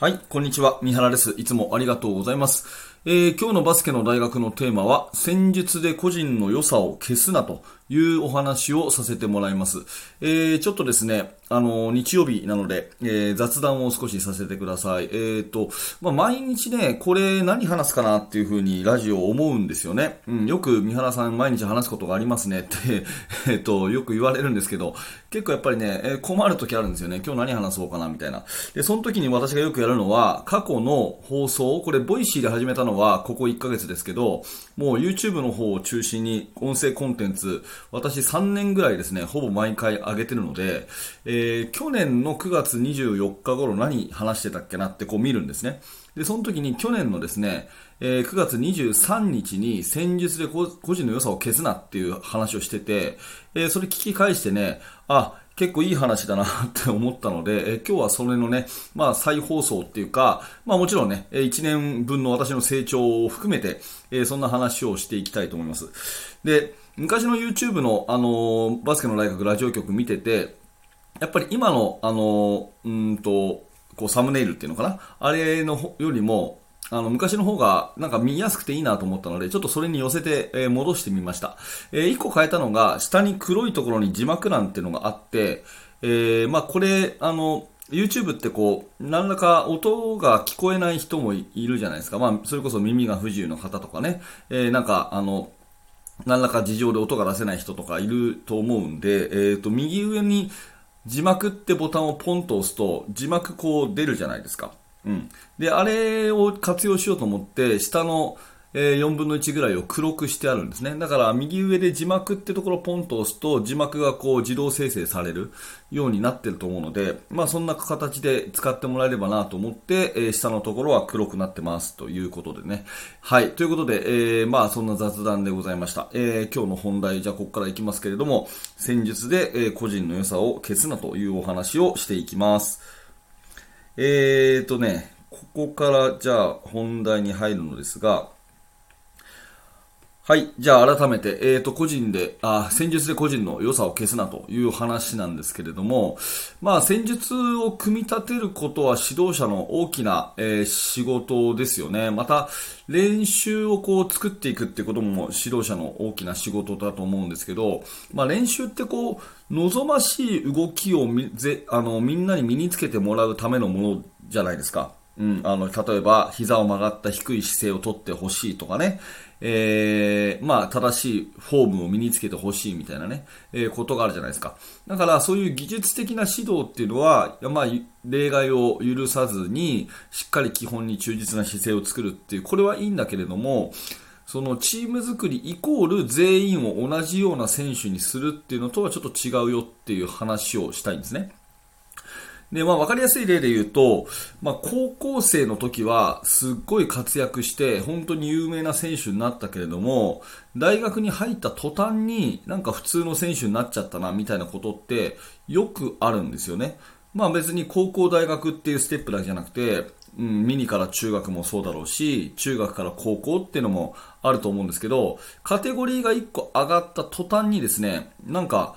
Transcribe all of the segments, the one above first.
はい、こんにちは。三原です。いつもありがとうございます。えー、今日のバスケの大学のテーマは、戦術で個人の良さを消すなというお話をさせてもらいます。えー、ちょっとですね、あの、日曜日なので、えー、雑談を少しさせてください。えーと、まあ、毎日ね、これ何話すかなっていう風にラジオ思うんですよね。うん、よく三原さん毎日話すことがありますねって えっと、よく言われるんですけど、結構やっぱりね、えー、困る時あるんですよね。今日何話そうかなみたいな。で、その時に私がよくやるのは、過去の放送、これ、 Voicy で始めたのは、ここ1ヶ月ですけど、もう YouTube の方を中心に音声コンテンツ、私3年ぐらいですね、ほぼ毎回上げてるので、え、え去年の9月24日頃何話してたっけなってこう見るんですね。で、その時に去年のですね、えー、9月23日に戦術で個人の良さを消すなっていう話をしてて、えー、それ聞き返してね、あ、結構いい話だなって思ったので、え今日はそれのね、まあ再放送っていうか、まあもちろんね、1年分の私の成長を含めて、えそんな話をしていきたいと思います。で、昔の YouTube のあのバスケの大学ラジオ局見てて、やっぱり今のあのうんと、こうサムネイルっていうのかな？あれのよりも、あの、昔の方がなんか見やすくていいなと思ったので、ちょっとそれに寄せて、えー、戻してみました。えー、1個変えたのが、下に黒いところに字幕欄っていうのがあって、えー、まあこれ、あの、YouTube ってこう、何らか音が聞こえない人もいるじゃないですか。まあ、それこそ耳が不自由の方とかね、えー、なんか、あの、何らか事情で音が出せない人とかいると思うんで、えっ、ー、と、右上に字幕ってボタンをポンと押すと、字幕こう出るじゃないですか。うん。で、あれを活用しようと思って、下の、えー、4分の1ぐらいを黒くしてあるんですね。だから右上で字幕ってところをポンと押すと字幕がこう自動生成されるようになってると思うので、まあそんな形で使ってもらえればなと思って、え、下のところは黒くなってますということでね。はい。ということで、えー、まあそんな雑談でございました。えー、今日の本題、じゃあここからいきますけれども、戦術で、え、個人の良さを消すなというお話をしていきます。えーとね、ここからじゃあ本題に入るのですが、はい。じゃあ改めて、えっ、ー、と、個人で、あ、戦術で個人の良さを消すなという話なんですけれども、まあ、戦術を組み立てることは指導者の大きな、えー、仕事ですよね。また、練習をこう作っていくってことも指導者の大きな仕事だと思うんですけど、まあ、練習ってこう、望ましい動きをみぜあのみんなに身につけてもらうためのものじゃないですか。うん、あの、例えば、膝を曲がった低い姿勢をとってほしいとかね、えー、まあ、正しいフォームを身につけてほしいみたいなね、えー、ことがあるじゃないですか。だから、そういう技術的な指導っていうのは、まあ、例外を許さずに、しっかり基本に忠実な姿勢を作るっていう、これはいいんだけれども、そのチーム作りイコール全員を同じような選手にするっていうのとはちょっと違うよっていう話をしたいんですね。で、まあ、わかりやすい例で言うと、まあ、高校生の時は、すっごい活躍して、本当に有名な選手になったけれども、大学に入った途端に、なんか普通の選手になっちゃったな、みたいなことって、よくあるんですよね。まあ、別に高校大学っていうステップだけじゃなくて、うん、ミニから中学もそうだろうし、中学から高校っていうのもあると思うんですけど、カテゴリーが1個上がった途端にですね、なんか、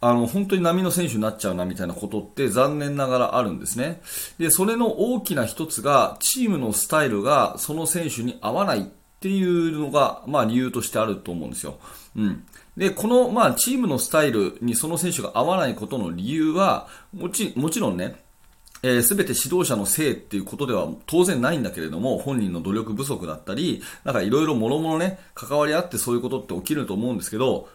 あの、本当に波の選手になっちゃうなみたいなことって残念ながらあるんですね。で、それの大きな一つが、チームのスタイルがその選手に合わないっていうのが、まあ理由としてあると思うんですよ。うん。で、この、まあチームのスタイルにその選手が合わないことの理由は、もち、もちろんね、えー、全て指導者のせいっていうことでは当然ないんだけれども、本人の努力不足だったり、なんかいろいろ諸々ね、関わり合ってそういうことって起きると思うんですけど、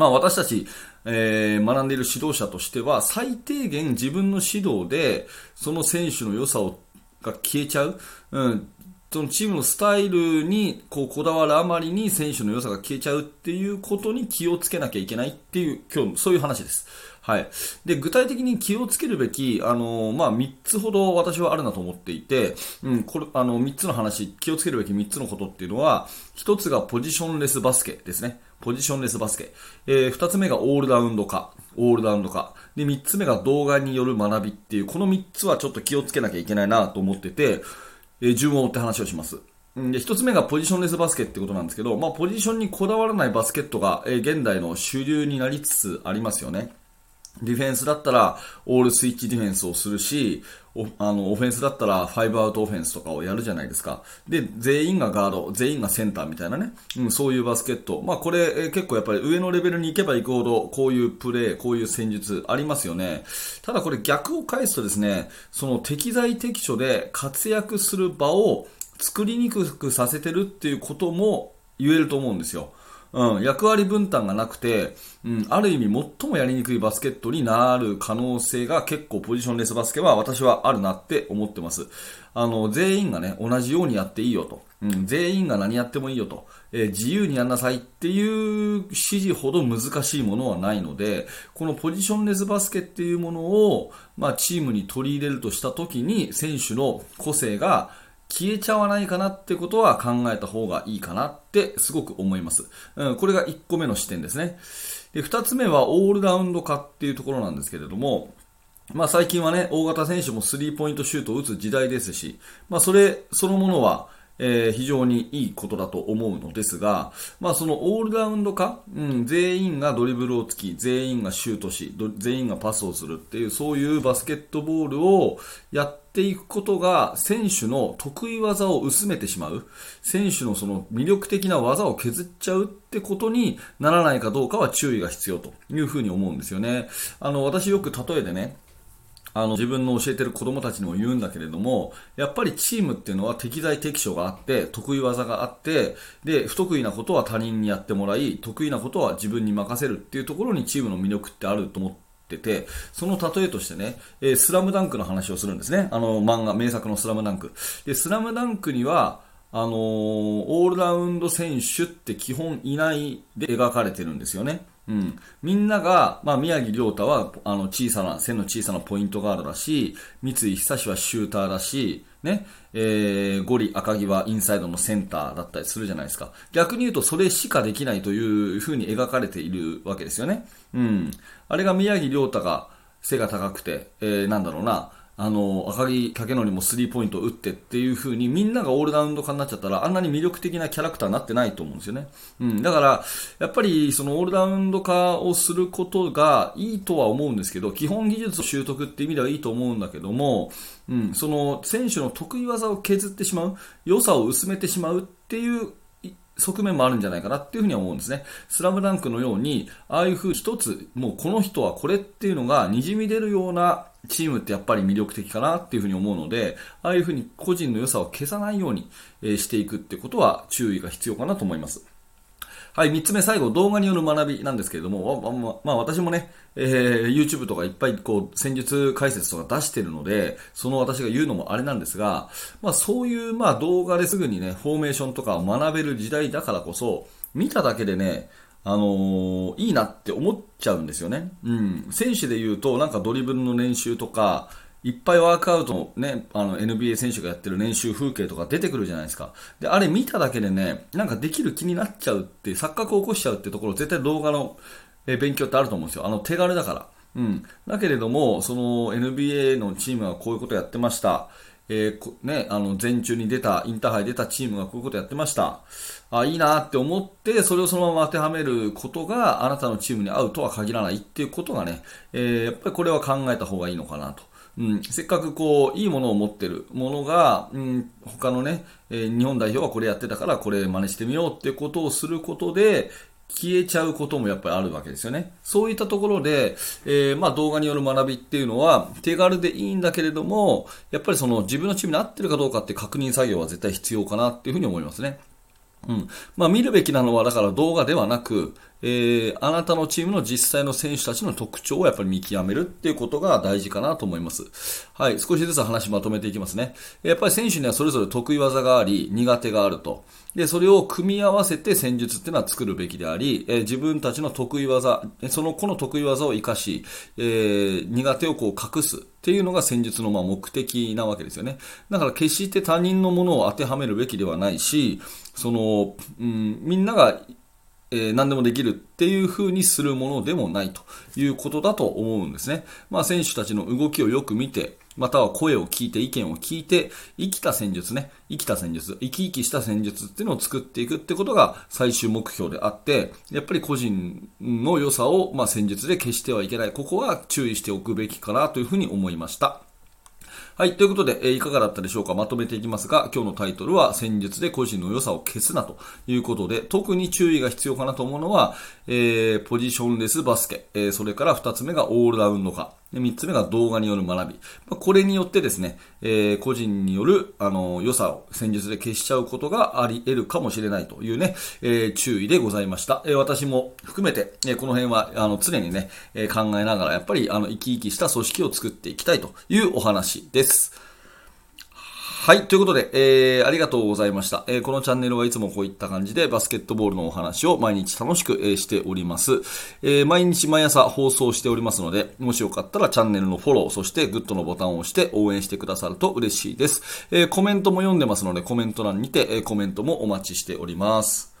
まあ私たち、えー、学んでいる指導者としては、最低限自分の指導で、その選手の良さをが消えちゃう。うん。そのチームのスタイルにこうこだわるあまりに選手の良さが消えちゃうっていうことに気をつけなきゃいけないっていう、今日、そういう話です。はい。で、具体的に気をつけるべき、あの、まあ、3つほど私はあるなと思っていて、うん、これ、あの、3つの話、気をつけるべき3つのことっていうのは、1つがポジションレスバスケですね。ポジションレスバスケ。えー、2つ目がオールラウンド化。オールラウンド化。で、3つ目が動画による学びっていう、この3つはちょっと気をつけなきゃいけないなと思ってて、えー、順を追って話をします。で、一つ目がポジションレスバスケってことなんですけど、まあ、ポジションにこだわらないバスケットが、えー、現代の主流になりつつありますよね。ディフェンスだったらオールスイッチディフェンスをするし、あの、オフェンスだったら5アウトオフェンスとかをやるじゃないですか。で、全員がガード、全員がセンターみたいなね。うん、そういうバスケット。まあこれ、え結構やっぱり上のレベルに行けば行くほど、こういうプレー、こういう戦術ありますよね。ただこれ逆を返すとですね、その適材適所で活躍する場を作りにくくさせてるっていうことも言えると思うんですよ。うん、役割分担がなくて、うん、ある意味最もやりにくいバスケットになる可能性が結構ポジションレスバスケは私はあるなって思ってます。あの、全員がね、同じようにやっていいよと。うん、全員が何やってもいいよと。えー、自由にやんなさいっていう指示ほど難しいものはないので、このポジションレスバスケっていうものを、まあ、チームに取り入れるとしたときに、選手の個性が消えちゃわないかなってことは考えた方がいいかなってすごく思います。うん、これが1個目の視点ですね。で、2つ目はオールラウンド化っていうところなんですけれども、まあ最近はね、大型選手もスリーポイントシュートを打つ時代ですし、まあそれそのものは、えー、非常にいいことだと思うのですが、まあそのオールラウンド化、うん、全員がドリブルをつき、全員がシュートし、全員がパスをするっていう、そういうバスケットボールをやていくことが、選手の得意技を薄めてしまう、選手のその魅力的な技を削っちゃうってことにならないかどうかは注意が必要というふうに思うんですよね。あの、私よく例えでね、あの自分の教えてる子供たちにも言うんだけれども、やっぱりチームっていうのは適材適所があって、得意技があって、で、不得意なことは他人にやってもらい、得意なことは自分に任せるっていうところにチームの魅力ってあると思ってて、その例えとしてね、えー、スラムダンクの話をするんですね。あの漫画、名作のスラムダンク。で、スラムダンクには、あのー、オールラウンド選手って基本いないで描かれてるんですよね。うん、みんなが、まあ、宮城亮太はあの小さな線の小さなポイントガードだし三井久志はシューターだし、ね。えー、ゴリ赤木はインサイドのセンターだったりするじゃないですか。逆に言うとそれしかできないという風に描かれているわけですよね、うん、あれが宮城亮太が背が高くて、えー、なんだろうな。あの、赤木武則もスリーポイントを打ってっていう風にみんながオールラウンド化になっちゃったらあんなに魅力的なキャラクターになってないと思うんですよね。うん。だから、やっぱりそのオールラウンド化をすることがいいとは思うんですけど、基本技術を習得って意味ではいいと思うんだけども、うん、その選手の得意技を削ってしまう、良さを薄めてしまうっていう側面もあるんじゃないかなっていうふうに思うんですね。スラムダンクのように、ああいうふう一つ、もうこの人はこれっていうのが滲み出るようなチームってやっぱり魅力的かなっていうふうに思うので、ああいうふうに個人の良さを消さないようにしていくってことは注意が必要かなと思います。はい、三つ目、最後、動画による学びなんですけれども、まあ、私もね、えー、YouTube とかいっぱいこう戦術解説とか出してるので、その私が言うのもあれなんですが、まあ、そういうまあ動画ですぐにね、フォーメーションとかを学べる時代だからこそ、見ただけでね、あのー、いいなって思っちゃうんですよね。うん。選手で言うと、なんかドリブルの練習とか、いっぱいワークアウトのね、あの NBA 選手がやってる練習風景とか出てくるじゃないですか。で、あれ見ただけでね、なんかできる気になっちゃうって、錯覚を起こしちゃうってところ、絶対動画の勉強ってあると思うんですよ。あの手軽だから。うん。だけれども、その NBA のチームがこういうことやってました。えー、ね、あの、前中に出た、インターハイ出たチームがこういうことやってました。あ、いいなって思って、それをそのまま当てはめることがあなたのチームに合うとは限らないっていうことがね、えー、やっぱりこれは考えた方がいいのかなと。うん、せっかくこう、いいものを持ってるものが、うん、他のね、えー、日本代表はこれやってたからこれ真似してみようってことをすることで、消えちゃうこともやっぱりあるわけですよね。そういったところで、えー、まあ動画による学びっていうのは手軽でいいんだけれども、やっぱりその自分のチームに合ってるかどうかって確認作業は絶対必要かなっていうふうに思いますね。うん。まあ見るべきなのはだから動画ではなく、えー、あなたのチームの実際の選手たちの特徴をやっぱり見極めるっていうことが大事かなと思います。はい、少しずつ話まとめていきますね。やっぱり選手にはそれぞれ得意技があり、苦手があると。で、それを組み合わせて戦術っていうのは作るべきであり、えー、自分たちの得意技、その子の得意技を活かし、えー、苦手をこう隠すっていうのが戦術のま目的なわけですよね。だから決して他人のものを当てはめるべきではないし、その、うん、みんながえー、何でもできるっていう風にするものでもないということだと思うんですね。まあ、選手たちの動きをよく見て、または声を聞いて、意見を聞いて、生きた戦術ね、生きた戦術、生き生きした戦術っていうのを作っていくってことが最終目標であって、やっぱり個人の良さを、まあ、戦術で消してはいけない。ここは注意しておくべきかなというふうに思いました。はい。ということで、えー、いかがだったでしょうか？まとめていきますが、今日のタイトルは、戦術で個人の良さを消すなということで、特に注意が必要かなと思うのは、えー、ポジションレスバスケ、えー、それから2つ目がオールラウンド化。で、3つ目が動画による学び。ま、これによってですね、えー、個人による、あの、良さを戦術で消しちゃうことがあり得るかもしれないというね、えー、注意でございました。えー、私も含めて、えこの辺は、あの、常にね、え考えながら、やっぱり、あの、生き生きした組織を作っていきたいというお話です。はい。ということで、えー、ありがとうございました。えー、このチャンネルはいつもこういった感じでバスケットボールのお話を毎日楽しく、えー、しております。えー、毎日毎朝放送しておりますので、もしよかったらチャンネルのフォロー、そしてグッドのボタンを押して応援してくださると嬉しいです。えー、コメントも読んでますので、コメント欄にて、えー、コメントもお待ちしております。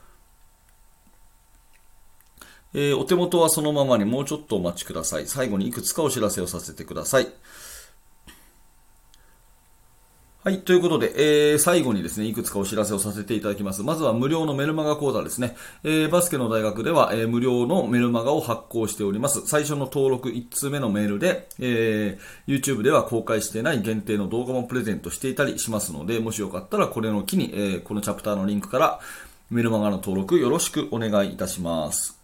えー、お手元はそのままにもうちょっとお待ちください。最後にいくつかお知らせをさせてください。はい。ということで、えー、最後にですね、いくつかお知らせをさせていただきます。まずは無料のメルマガ講座ですね。えー、バスケの大学では、えー、無料のメルマガを発行しております。最初の登録1通目のメールで、えー、YouTube では公開してない限定の動画もプレゼントしていたりしますので、もしよかったらこれの機に、えー、このチャプターのリンクからメルマガの登録よろしくお願いいたします。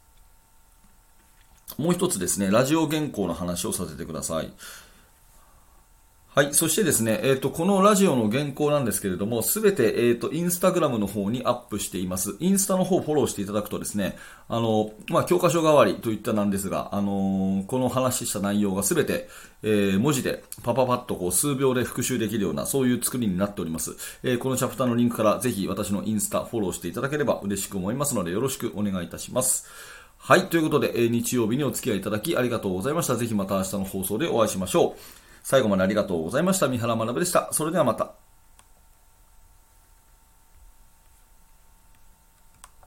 もう一つですね、ラジオ原稿の話をさせてください。はい。そしてですね、えっ、ー、と、このラジオの原稿なんですけれども、すべて、えっ、ー、と、インスタグラムの方にアップしています。インスタの方フォローしていただくとですね、あの、まあ、教科書代わりといったなんですが、あのー、この話した内容がすべて、えー、文字でパパパッとこう数秒で復習できるような、そういう作りになっております。えー、このチャプターのリンクからぜひ私のインスタフォローしていただければ嬉しく思いますので、よろしくお願いいたします。はい。ということで、え日曜日にお付き合いいただきありがとうございました。ぜひまた明日の放送でお会いしましょう。最後までありがとうございました。三原学でした。それではまた。